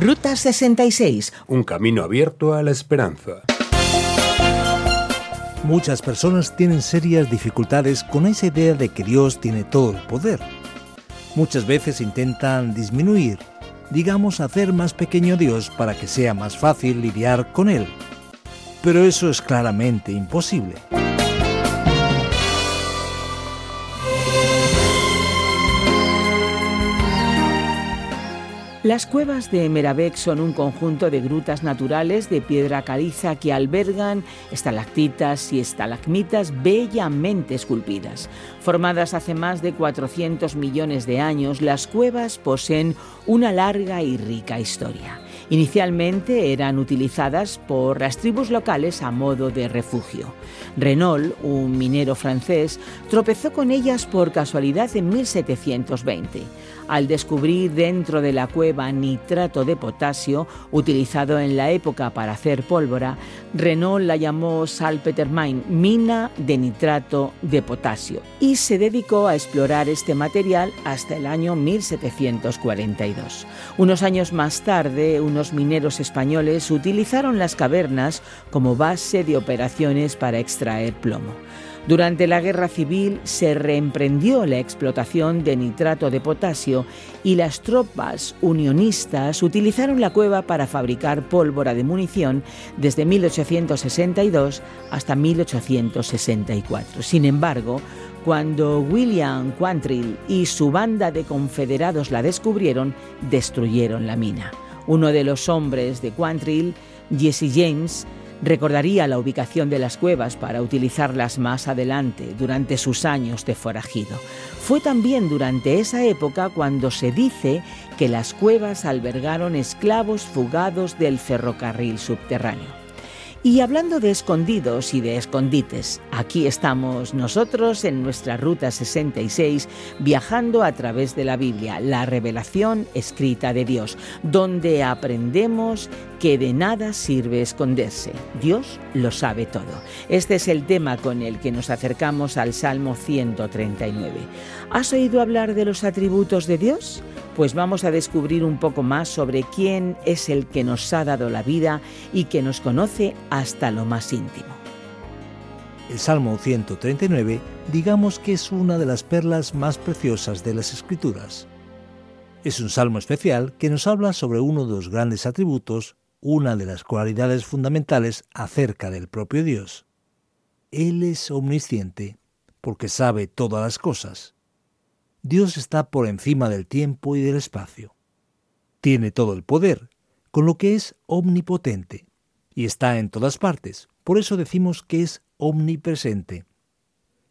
Ruta 66. Un camino abierto a la esperanza. Muchas personas tienen serias dificultades con esa idea de que Dios tiene todo el poder. Muchas veces intentan disminuir, digamos hacer más pequeño a Dios para que sea más fácil lidiar con Él. Pero eso es claramente imposible. Las cuevas de Meravec son un conjunto de grutas naturales de piedra caliza que albergan estalactitas y estalagmitas bellamente esculpidas. Formadas hace más de 400 millones de años, las cuevas poseen una larga y rica historia. Inicialmente eran utilizadas por las tribus locales a modo de refugio. Renault, un minero francés, tropezó con ellas por casualidad en 1720 al descubrir dentro de la cueva nitrato de potasio, utilizado en la época para hacer pólvora, Renault la llamó Salpetermine, mina de nitrato de potasio, y se dedicó a explorar este material hasta el año 1742. Unos años más tarde, unos mineros españoles utilizaron las cavernas como base de operaciones para extraer plomo. Durante la guerra civil se reemprendió la explotación de nitrato de potasio y las tropas unionistas utilizaron la cueva para fabricar pólvora de munición desde 1862 hasta 1864. Sin embargo, cuando William Quantrill y su banda de confederados la descubrieron, destruyeron la mina. Uno de los hombres de Quantrill, Jesse James, Recordaría la ubicación de las cuevas para utilizarlas más adelante, durante sus años de forajido. Fue también durante esa época cuando se dice que las cuevas albergaron esclavos fugados del ferrocarril subterráneo. Y hablando de escondidos y de escondites, aquí estamos nosotros en nuestra Ruta 66 viajando a través de la Biblia, la revelación escrita de Dios, donde aprendemos que de nada sirve esconderse. Dios lo sabe todo. Este es el tema con el que nos acercamos al Salmo 139. ¿Has oído hablar de los atributos de Dios? pues vamos a descubrir un poco más sobre quién es el que nos ha dado la vida y que nos conoce hasta lo más íntimo. El Salmo 139 digamos que es una de las perlas más preciosas de las Escrituras. Es un salmo especial que nos habla sobre uno de los grandes atributos, una de las cualidades fundamentales acerca del propio Dios. Él es omnisciente porque sabe todas las cosas. Dios está por encima del tiempo y del espacio. Tiene todo el poder, con lo que es omnipotente, y está en todas partes. Por eso decimos que es omnipresente.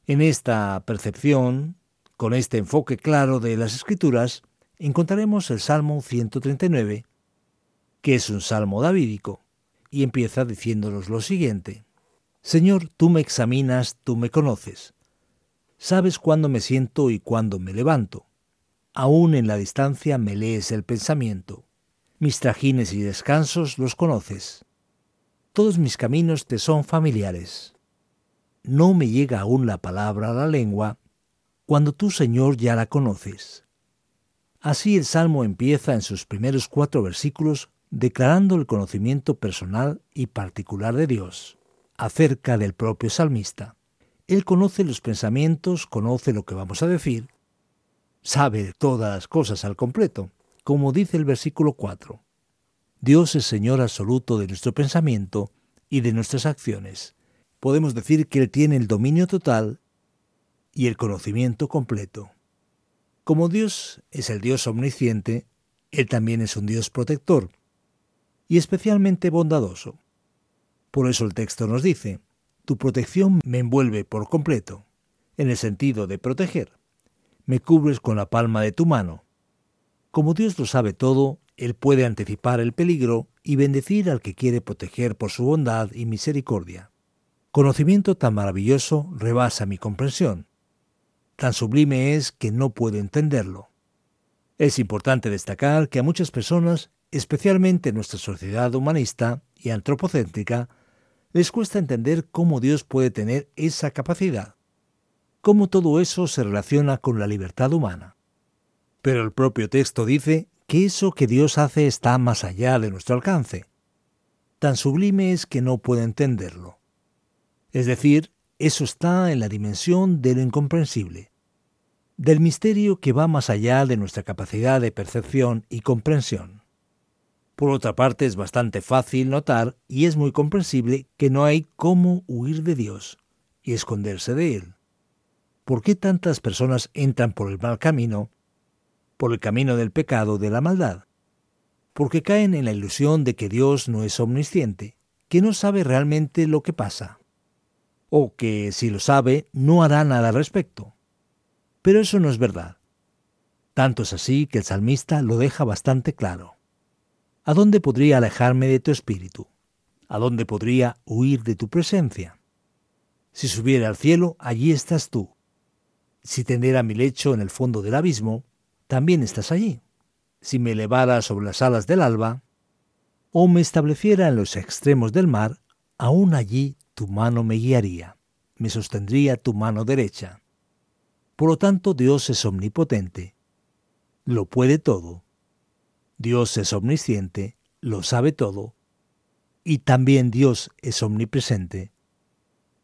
En esta percepción, con este enfoque claro de las Escrituras, encontraremos el Salmo 139, que es un salmo davídico, y empieza diciéndonos lo siguiente. Señor, tú me examinas, tú me conoces. Sabes cuándo me siento y cuándo me levanto. Aún en la distancia me lees el pensamiento. Mis trajines y descansos los conoces. Todos mis caminos te son familiares. No me llega aún la palabra a la lengua, cuando tú, Señor, ya la conoces. Así el Salmo empieza en sus primeros cuatro versículos declarando el conocimiento personal y particular de Dios, acerca del propio salmista. Él conoce los pensamientos, conoce lo que vamos a decir, sabe todas las cosas al completo, como dice el versículo 4. Dios es Señor absoluto de nuestro pensamiento y de nuestras acciones. Podemos decir que Él tiene el dominio total y el conocimiento completo. Como Dios es el Dios omnisciente, Él también es un Dios protector y especialmente bondadoso. Por eso el texto nos dice, tu protección me envuelve por completo, en el sentido de proteger. Me cubres con la palma de tu mano. Como Dios lo sabe todo, Él puede anticipar el peligro y bendecir al que quiere proteger por su bondad y misericordia. Conocimiento tan maravilloso rebasa mi comprensión. Tan sublime es que no puedo entenderlo. Es importante destacar que a muchas personas, especialmente en nuestra sociedad humanista y antropocéntrica, les cuesta entender cómo Dios puede tener esa capacidad, cómo todo eso se relaciona con la libertad humana. Pero el propio texto dice que eso que Dios hace está más allá de nuestro alcance. Tan sublime es que no puedo entenderlo. Es decir, eso está en la dimensión de lo incomprensible, del misterio que va más allá de nuestra capacidad de percepción y comprensión. Por otra parte, es bastante fácil notar y es muy comprensible que no hay cómo huir de Dios y esconderse de Él. ¿Por qué tantas personas entran por el mal camino, por el camino del pecado, de la maldad? Porque caen en la ilusión de que Dios no es omnisciente, que no sabe realmente lo que pasa o que, si lo sabe, no hará nada al respecto. Pero eso no es verdad. Tanto es así que el salmista lo deja bastante claro. ¿A dónde podría alejarme de tu espíritu? ¿A dónde podría huir de tu presencia? Si subiera al cielo, allí estás tú. Si tendiera mi lecho en el fondo del abismo, también estás allí. Si me elevara sobre las alas del alba, o me estableciera en los extremos del mar, aún allí tu mano me guiaría, me sostendría tu mano derecha. Por lo tanto, Dios es omnipotente, lo puede todo. Dios es omnisciente, lo sabe todo. Y también Dios es omnipresente.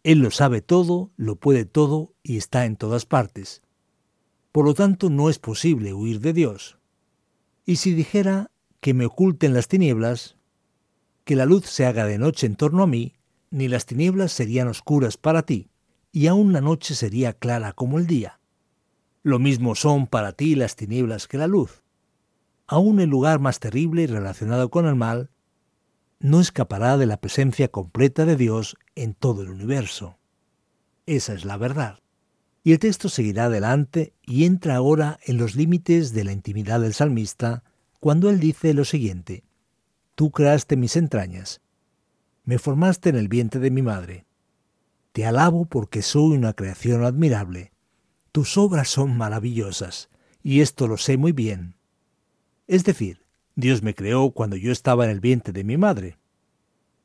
Él lo sabe todo, lo puede todo y está en todas partes. Por lo tanto, no es posible huir de Dios. Y si dijera que me oculten las tinieblas, que la luz se haga de noche en torno a mí, ni las tinieblas serían oscuras para ti, y aún la noche sería clara como el día. Lo mismo son para ti las tinieblas que la luz. Aún el lugar más terrible y relacionado con el mal no escapará de la presencia completa de Dios en todo el universo. Esa es la verdad. Y el texto seguirá adelante y entra ahora en los límites de la intimidad del salmista cuando él dice lo siguiente, Tú creaste mis entrañas, me formaste en el vientre de mi madre. Te alabo porque soy una creación admirable. Tus obras son maravillosas, y esto lo sé muy bien. Es decir, Dios me creó cuando yo estaba en el vientre de mi madre.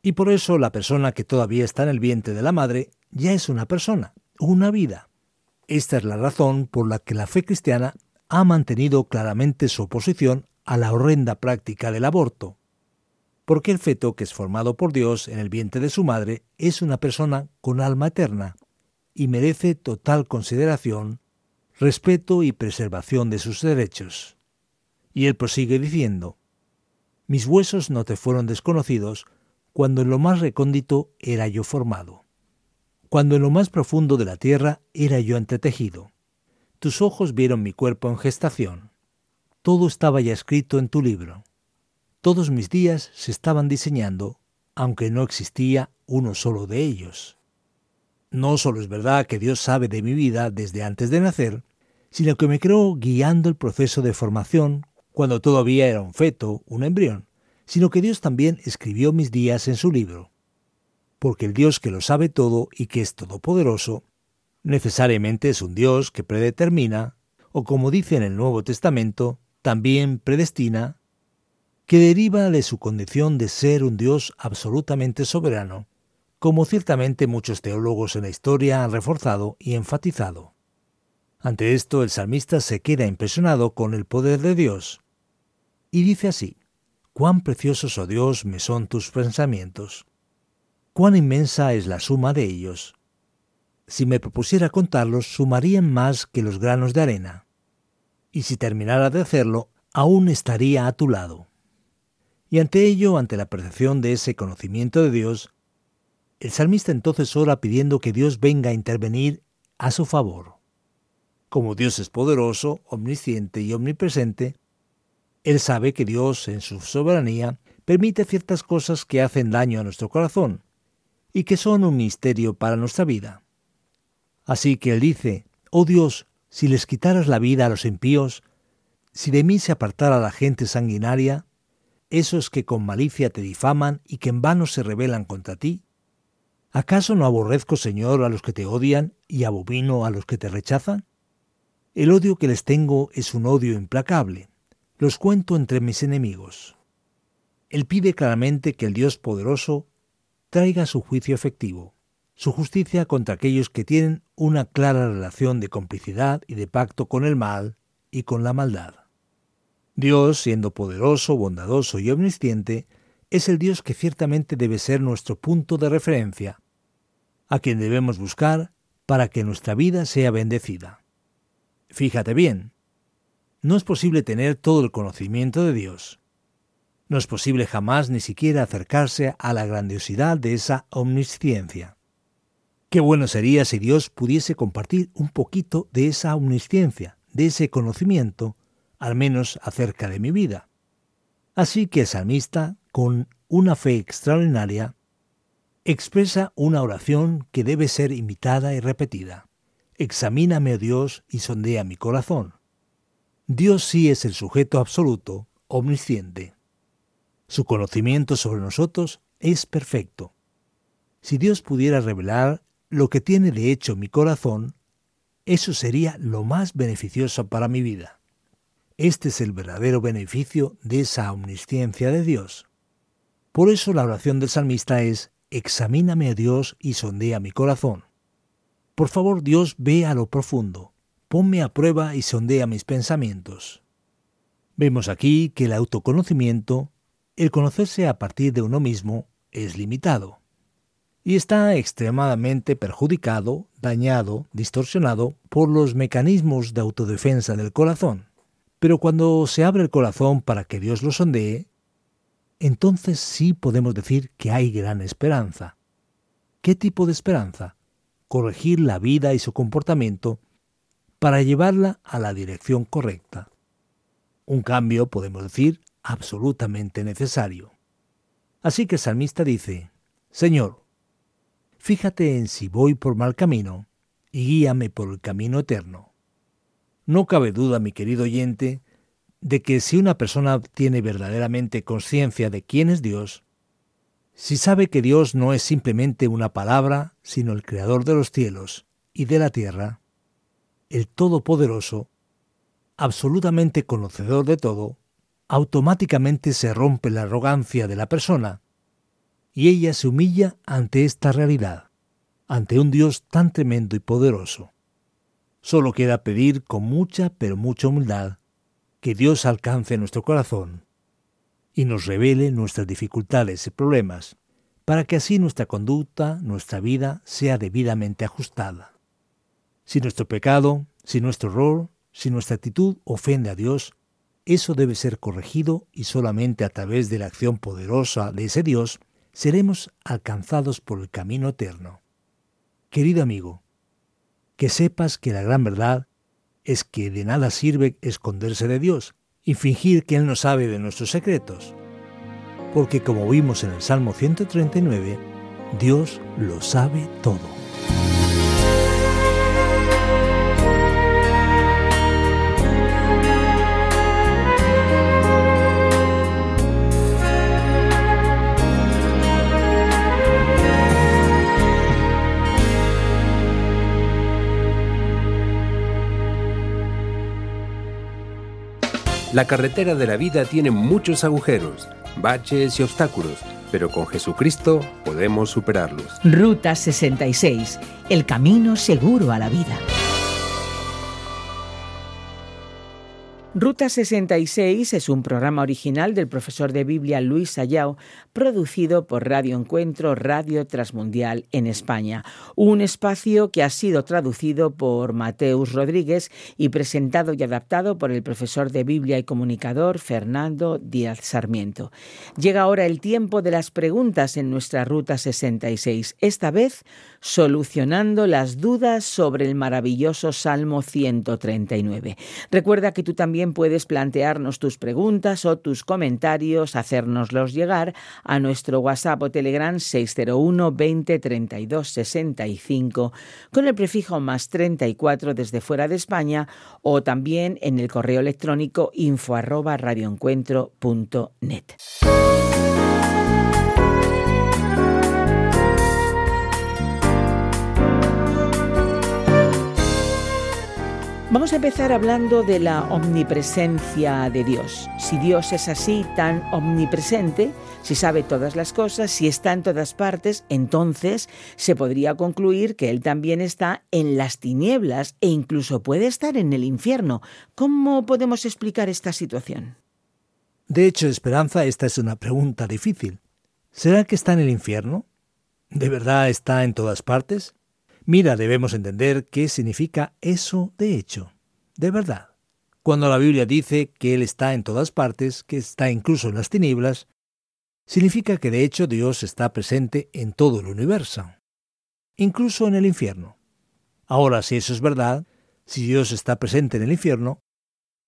Y por eso la persona que todavía está en el vientre de la madre ya es una persona, una vida. Esta es la razón por la que la fe cristiana ha mantenido claramente su oposición a la horrenda práctica del aborto porque el feto que es formado por Dios en el vientre de su madre es una persona con alma eterna y merece total consideración, respeto y preservación de sus derechos. Y él prosigue diciendo, Mis huesos no te fueron desconocidos cuando en lo más recóndito era yo formado, cuando en lo más profundo de la tierra era yo entretejido. Tus ojos vieron mi cuerpo en gestación. Todo estaba ya escrito en tu libro todos mis días se estaban diseñando, aunque no existía uno solo de ellos. No solo es verdad que Dios sabe de mi vida desde antes de nacer, sino que me creó guiando el proceso de formación cuando todavía era un feto, un embrión, sino que Dios también escribió mis días en su libro. Porque el Dios que lo sabe todo y que es todopoderoso, necesariamente es un Dios que predetermina, o como dice en el Nuevo Testamento, también predestina que deriva de su condición de ser un Dios absolutamente soberano, como ciertamente muchos teólogos en la historia han reforzado y enfatizado. Ante esto el salmista se queda impresionado con el poder de Dios y dice así, Cuán preciosos, oh Dios, me son tus pensamientos, cuán inmensa es la suma de ellos. Si me propusiera contarlos, sumarían más que los granos de arena, y si terminara de hacerlo, aún estaría a tu lado. Y ante ello, ante la percepción de ese conocimiento de Dios, el salmista entonces ora pidiendo que Dios venga a intervenir a su favor. Como Dios es poderoso, omnisciente y omnipresente, él sabe que Dios, en su soberanía, permite ciertas cosas que hacen daño a nuestro corazón y que son un misterio para nuestra vida. Así que él dice, Oh Dios, si les quitaras la vida a los impíos, si de mí se apartara la gente sanguinaria, esos que con malicia te difaman y que en vano se rebelan contra ti? ¿Acaso no aborrezco, Señor, a los que te odian y abomino a los que te rechazan? El odio que les tengo es un odio implacable. Los cuento entre mis enemigos. Él pide claramente que el Dios poderoso traiga su juicio efectivo, su justicia contra aquellos que tienen una clara relación de complicidad y de pacto con el mal y con la maldad. Dios, siendo poderoso, bondadoso y omnisciente, es el Dios que ciertamente debe ser nuestro punto de referencia, a quien debemos buscar para que nuestra vida sea bendecida. Fíjate bien, no es posible tener todo el conocimiento de Dios. No es posible jamás ni siquiera acercarse a la grandiosidad de esa omnisciencia. Qué bueno sería si Dios pudiese compartir un poquito de esa omnisciencia, de ese conocimiento, al menos acerca de mi vida. Así que el salmista, con una fe extraordinaria, expresa una oración que debe ser imitada y repetida. Examíname, oh Dios, y sondea mi corazón. Dios sí es el sujeto absoluto, omnisciente. Su conocimiento sobre nosotros es perfecto. Si Dios pudiera revelar lo que tiene de hecho mi corazón, eso sería lo más beneficioso para mi vida. Este es el verdadero beneficio de esa omnisciencia de Dios. Por eso la oración del salmista es, Examíname a Dios y sondea mi corazón. Por favor, Dios, ve a lo profundo, ponme a prueba y sondea mis pensamientos. Vemos aquí que el autoconocimiento, el conocerse a partir de uno mismo, es limitado y está extremadamente perjudicado, dañado, distorsionado por los mecanismos de autodefensa del corazón. Pero cuando se abre el corazón para que Dios lo sondee, entonces sí podemos decir que hay gran esperanza. ¿Qué tipo de esperanza? Corregir la vida y su comportamiento para llevarla a la dirección correcta. Un cambio, podemos decir, absolutamente necesario. Así que el salmista dice, Señor, Fíjate en si voy por mal camino y guíame por el camino eterno. No cabe duda, mi querido oyente, de que si una persona tiene verdaderamente conciencia de quién es Dios, si sabe que Dios no es simplemente una palabra, sino el creador de los cielos y de la tierra, el Todopoderoso, absolutamente conocedor de todo, automáticamente se rompe la arrogancia de la persona y ella se humilla ante esta realidad, ante un Dios tan tremendo y poderoso. Solo queda pedir con mucha pero mucha humildad que Dios alcance nuestro corazón y nos revele nuestras dificultades y problemas, para que así nuestra conducta, nuestra vida sea debidamente ajustada. Si nuestro pecado, si nuestro error, si nuestra actitud ofende a Dios, eso debe ser corregido y solamente a través de la acción poderosa de ese Dios seremos alcanzados por el camino eterno. Querido amigo, que sepas que la gran verdad es que de nada sirve esconderse de Dios y fingir que Él no sabe de nuestros secretos. Porque como vimos en el Salmo 139, Dios lo sabe todo. La carretera de la vida tiene muchos agujeros, baches y obstáculos, pero con Jesucristo podemos superarlos. Ruta 66, el camino seguro a la vida. Ruta 66 es un programa original del profesor de Biblia Luis Sayao, producido por Radio Encuentro Radio Transmundial en España. Un espacio que ha sido traducido por Mateus Rodríguez y presentado y adaptado por el profesor de Biblia y comunicador Fernando Díaz Sarmiento. Llega ahora el tiempo de las preguntas en nuestra Ruta 66, esta vez solucionando las dudas sobre el maravilloso Salmo 139. Recuerda que tú también puedes plantearnos tus preguntas o tus comentarios, hacérnoslos llegar a nuestro WhatsApp o Telegram 601 20 32 65 con el prefijo más 34 desde fuera de España o también en el correo electrónico info arroba radioencuentro.net. Vamos a empezar hablando de la omnipresencia de Dios. Si Dios es así tan omnipresente, si sabe todas las cosas, si está en todas partes, entonces se podría concluir que Él también está en las tinieblas e incluso puede estar en el infierno. ¿Cómo podemos explicar esta situación? De hecho, Esperanza, esta es una pregunta difícil. ¿Será que está en el infierno? ¿De verdad está en todas partes? Mira, debemos entender qué significa eso de hecho, de verdad. Cuando la Biblia dice que Él está en todas partes, que está incluso en las tinieblas, significa que de hecho Dios está presente en todo el universo, incluso en el infierno. Ahora, si eso es verdad, si Dios está presente en el infierno,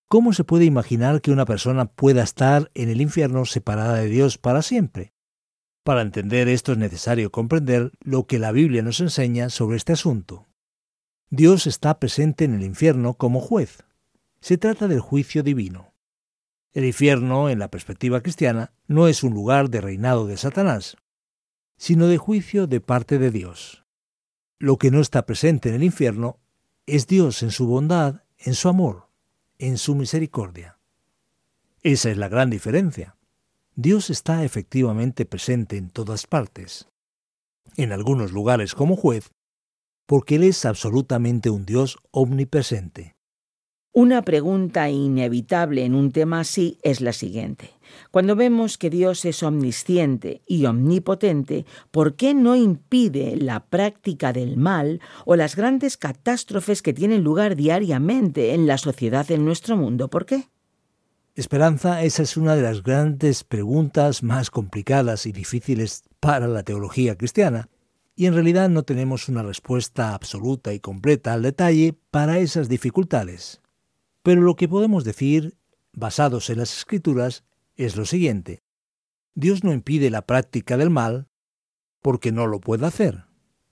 ¿cómo se puede imaginar que una persona pueda estar en el infierno separada de Dios para siempre? Para entender esto es necesario comprender lo que la Biblia nos enseña sobre este asunto. Dios está presente en el infierno como juez. Se trata del juicio divino. El infierno, en la perspectiva cristiana, no es un lugar de reinado de Satanás, sino de juicio de parte de Dios. Lo que no está presente en el infierno es Dios en su bondad, en su amor, en su misericordia. Esa es la gran diferencia. Dios está efectivamente presente en todas partes, en algunos lugares como juez, porque Él es absolutamente un Dios omnipresente. Una pregunta inevitable en un tema así es la siguiente. Cuando vemos que Dios es omnisciente y omnipotente, ¿por qué no impide la práctica del mal o las grandes catástrofes que tienen lugar diariamente en la sociedad en nuestro mundo? ¿Por qué? Esperanza, esa es una de las grandes preguntas más complicadas y difíciles para la teología cristiana, y en realidad no tenemos una respuesta absoluta y completa al detalle para esas dificultades. Pero lo que podemos decir, basados en las escrituras, es lo siguiente. Dios no impide la práctica del mal porque no lo pueda hacer,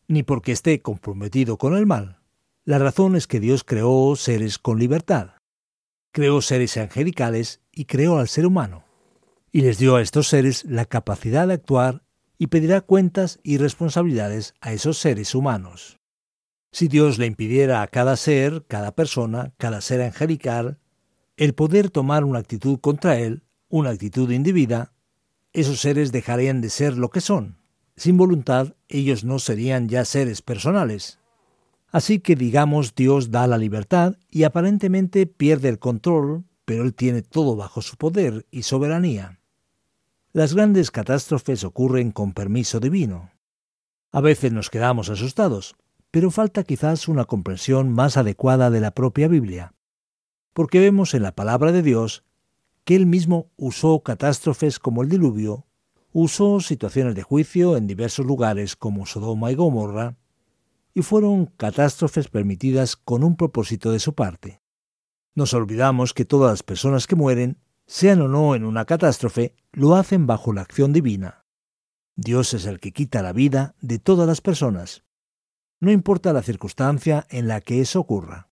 ni porque esté comprometido con el mal. La razón es que Dios creó seres con libertad, creó seres angelicales y creó al ser humano, y les dio a estos seres la capacidad de actuar y pedirá cuentas y responsabilidades a esos seres humanos. Si Dios le impidiera a cada ser, cada persona, cada ser angelical, el poder tomar una actitud contra él, una actitud indebida, esos seres dejarían de ser lo que son. Sin voluntad, ellos no serían ya seres personales. Así que digamos Dios da la libertad y aparentemente pierde el control, pero Él tiene todo bajo su poder y soberanía. Las grandes catástrofes ocurren con permiso divino. A veces nos quedamos asustados, pero falta quizás una comprensión más adecuada de la propia Biblia, porque vemos en la palabra de Dios que él mismo usó catástrofes como el diluvio, usó situaciones de juicio en diversos lugares como Sodoma y Gomorra, y fueron catástrofes permitidas con un propósito de su parte. Nos olvidamos que todas las personas que mueren, sean o no en una catástrofe, lo hacen bajo la acción divina. Dios es el que quita la vida de todas las personas, no importa la circunstancia en la que eso ocurra.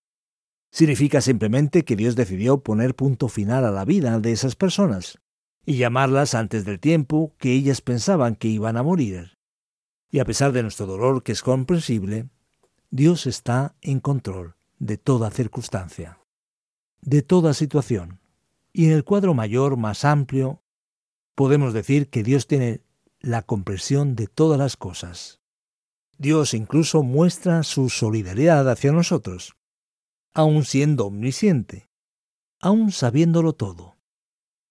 Significa simplemente que Dios decidió poner punto final a la vida de esas personas y llamarlas antes del tiempo que ellas pensaban que iban a morir. Y a pesar de nuestro dolor, que es comprensible, Dios está en control de toda circunstancia, de toda situación. Y en el cuadro mayor, más amplio, podemos decir que Dios tiene la comprensión de todas las cosas. Dios incluso muestra su solidaridad hacia nosotros, aun siendo omnisciente, aun sabiéndolo todo.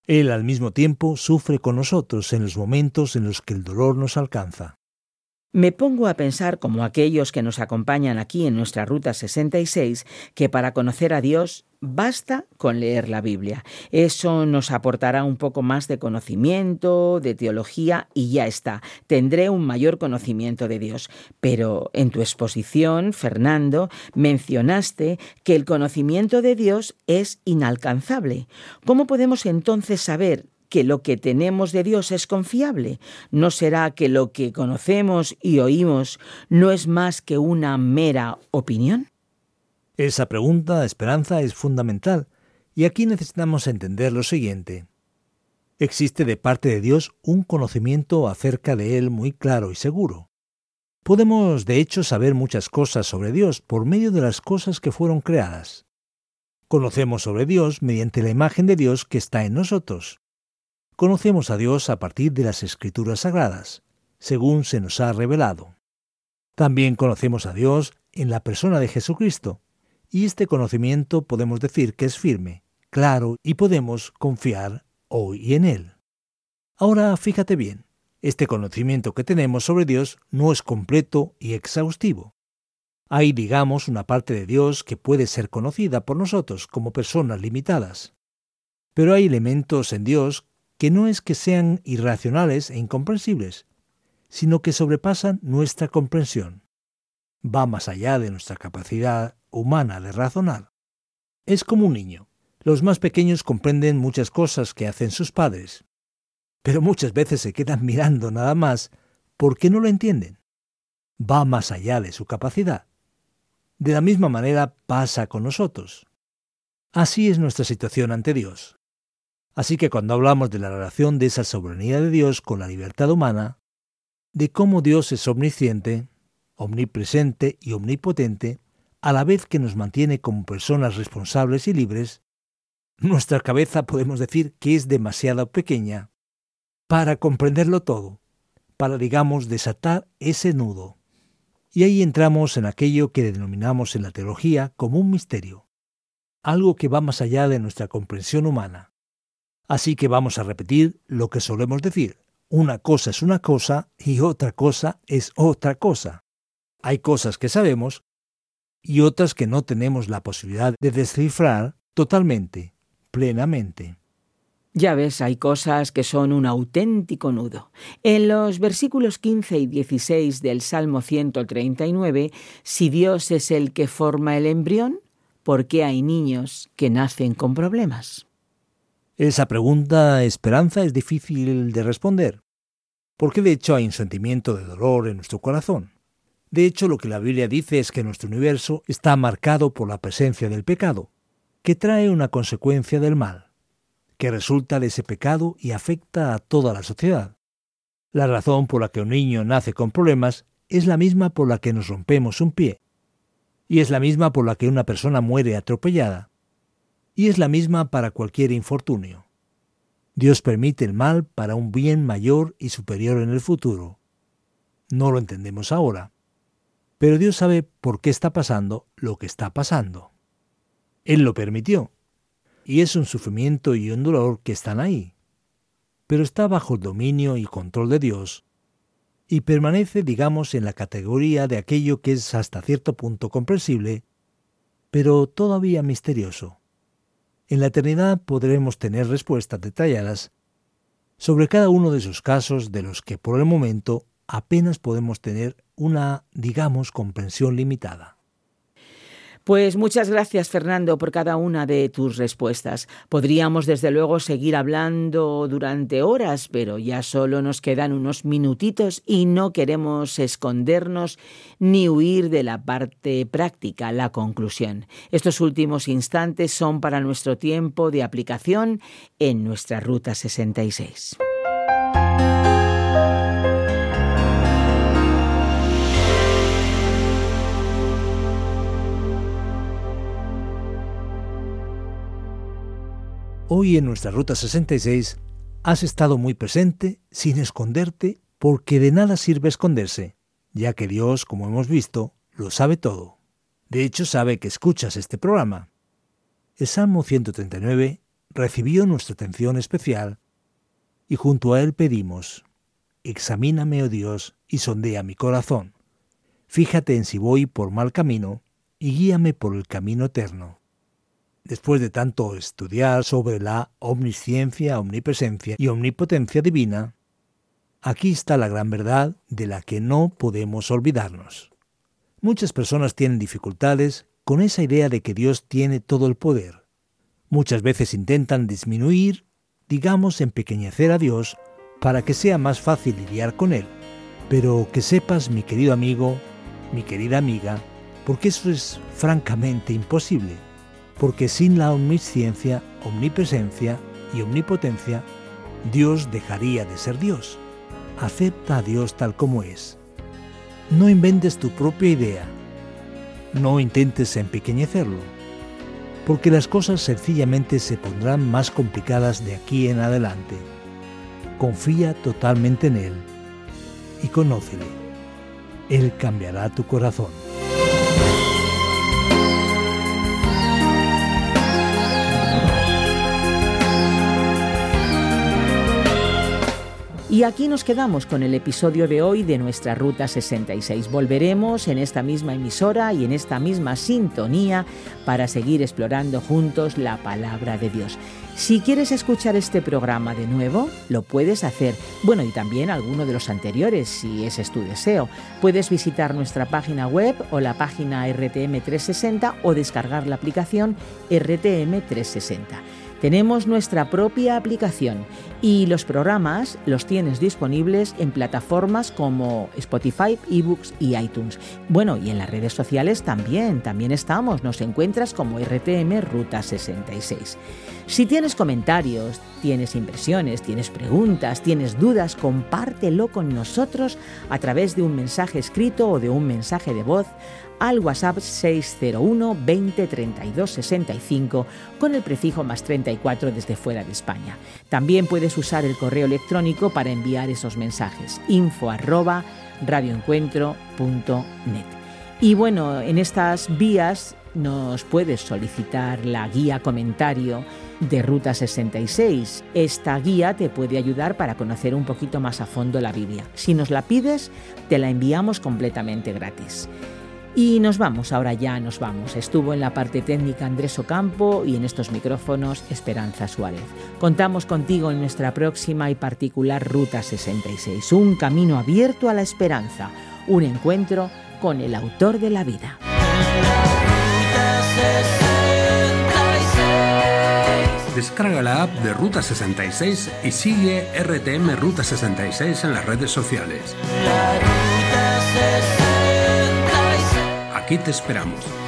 Él al mismo tiempo sufre con nosotros en los momentos en los que el dolor nos alcanza. Me pongo a pensar como aquellos que nos acompañan aquí en nuestra Ruta 66, que para conocer a Dios basta con leer la Biblia. Eso nos aportará un poco más de conocimiento, de teología y ya está. Tendré un mayor conocimiento de Dios. Pero en tu exposición, Fernando, mencionaste que el conocimiento de Dios es inalcanzable. ¿Cómo podemos entonces saber que lo que tenemos de Dios es confiable? ¿No será que lo que conocemos y oímos no es más que una mera opinión? Esa pregunta, Esperanza, es fundamental, y aquí necesitamos entender lo siguiente. Existe de parte de Dios un conocimiento acerca de Él muy claro y seguro. Podemos, de hecho, saber muchas cosas sobre Dios por medio de las cosas que fueron creadas. Conocemos sobre Dios mediante la imagen de Dios que está en nosotros conocemos a Dios a partir de las escrituras sagradas, según se nos ha revelado. También conocemos a Dios en la persona de Jesucristo, y este conocimiento podemos decir que es firme, claro y podemos confiar hoy en Él. Ahora fíjate bien, este conocimiento que tenemos sobre Dios no es completo y exhaustivo. Hay, digamos, una parte de Dios que puede ser conocida por nosotros como personas limitadas. Pero hay elementos en Dios que no es que sean irracionales e incomprensibles, sino que sobrepasan nuestra comprensión. Va más allá de nuestra capacidad humana de razonar. Es como un niño. Los más pequeños comprenden muchas cosas que hacen sus padres, pero muchas veces se quedan mirando nada más porque no lo entienden. Va más allá de su capacidad. De la misma manera pasa con nosotros. Así es nuestra situación ante Dios. Así que cuando hablamos de la relación de esa soberanía de Dios con la libertad humana, de cómo Dios es omnisciente, omnipresente y omnipotente, a la vez que nos mantiene como personas responsables y libres, nuestra cabeza podemos decir que es demasiado pequeña para comprenderlo todo, para, digamos, desatar ese nudo. Y ahí entramos en aquello que denominamos en la teología como un misterio, algo que va más allá de nuestra comprensión humana. Así que vamos a repetir lo que solemos decir. Una cosa es una cosa y otra cosa es otra cosa. Hay cosas que sabemos y otras que no tenemos la posibilidad de descifrar totalmente, plenamente. Ya ves, hay cosas que son un auténtico nudo. En los versículos 15 y 16 del Salmo 139, si Dios es el que forma el embrión, ¿por qué hay niños que nacen con problemas? Esa pregunta, Esperanza, es difícil de responder, porque de hecho hay un sentimiento de dolor en nuestro corazón. De hecho, lo que la Biblia dice es que nuestro universo está marcado por la presencia del pecado, que trae una consecuencia del mal que resulta de ese pecado y afecta a toda la sociedad. La razón por la que un niño nace con problemas es la misma por la que nos rompemos un pie, y es la misma por la que una persona muere atropellada, y es la misma para cualquier infortunio. Dios permite el mal para un bien mayor y superior en el futuro. No lo entendemos ahora, pero Dios sabe por qué está pasando lo que está pasando. Él lo permitió, y es un sufrimiento y un dolor que están ahí, pero está bajo el dominio y control de Dios y permanece, digamos, en la categoría de aquello que es hasta cierto punto comprensible, pero todavía misterioso. En la eternidad podremos tener respuestas detalladas sobre cada uno de esos casos de los que por el momento apenas podemos tener una, digamos, comprensión limitada. Pues muchas gracias, Fernando, por cada una de tus respuestas. Podríamos, desde luego, seguir hablando durante horas, pero ya solo nos quedan unos minutitos y no queremos escondernos ni huir de la parte práctica, la conclusión. Estos últimos instantes son para nuestro tiempo de aplicación en nuestra Ruta 66. Hoy en nuestra Ruta 66 has estado muy presente sin esconderte porque de nada sirve esconderse, ya que Dios, como hemos visto, lo sabe todo. De hecho, sabe que escuchas este programa. El Salmo 139 recibió nuestra atención especial y junto a él pedimos, Examíname, oh Dios, y sondea mi corazón. Fíjate en si voy por mal camino y guíame por el camino eterno después de tanto estudiar sobre la omnisciencia, omnipresencia y omnipotencia divina, aquí está la gran verdad de la que no podemos olvidarnos. Muchas personas tienen dificultades con esa idea de que Dios tiene todo el poder. Muchas veces intentan disminuir, digamos, empequeñecer a Dios para que sea más fácil lidiar con Él. Pero que sepas, mi querido amigo, mi querida amiga, porque eso es francamente imposible porque sin la omnisciencia, omnipresencia y omnipotencia, Dios dejaría de ser Dios. Acepta a Dios tal como es. No inventes tu propia idea. No intentes empequeñecerlo, porque las cosas sencillamente se pondrán más complicadas de aquí en adelante. Confía totalmente en Él y conócele. Él cambiará tu corazón. Y aquí nos quedamos con el episodio de hoy de nuestra Ruta 66. Volveremos en esta misma emisora y en esta misma sintonía para seguir explorando juntos la palabra de Dios. Si quieres escuchar este programa de nuevo, lo puedes hacer. Bueno, y también alguno de los anteriores, si ese es tu deseo. Puedes visitar nuestra página web o la página RTM360 o descargar la aplicación RTM360. Tenemos nuestra propia aplicación y los programas los tienes disponibles en plataformas como Spotify, eBooks y iTunes. Bueno, y en las redes sociales también, también estamos, nos encuentras como RTM Ruta 66. Si tienes comentarios, tienes impresiones, tienes preguntas, tienes dudas, compártelo con nosotros a través de un mensaje escrito o de un mensaje de voz al WhatsApp 601 20 32 65 con el prefijo más 34 desde fuera de España. También puedes usar el correo electrónico para enviar esos mensajes info radioencuentro.net. Y bueno, en estas vías nos puedes solicitar la guía comentario de Ruta 66. Esta guía te puede ayudar para conocer un poquito más a fondo la Biblia. Si nos la pides, te la enviamos completamente gratis. Y nos vamos, ahora ya nos vamos. Estuvo en la parte técnica Andrés Ocampo y en estos micrófonos Esperanza Suárez. Contamos contigo en nuestra próxima y particular Ruta 66, un camino abierto a la esperanza, un encuentro con el autor de la vida. Descarga la app de Ruta 66 y sigue RTM Ruta 66 en las redes sociales. Aquí te esperamos.